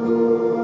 Lord.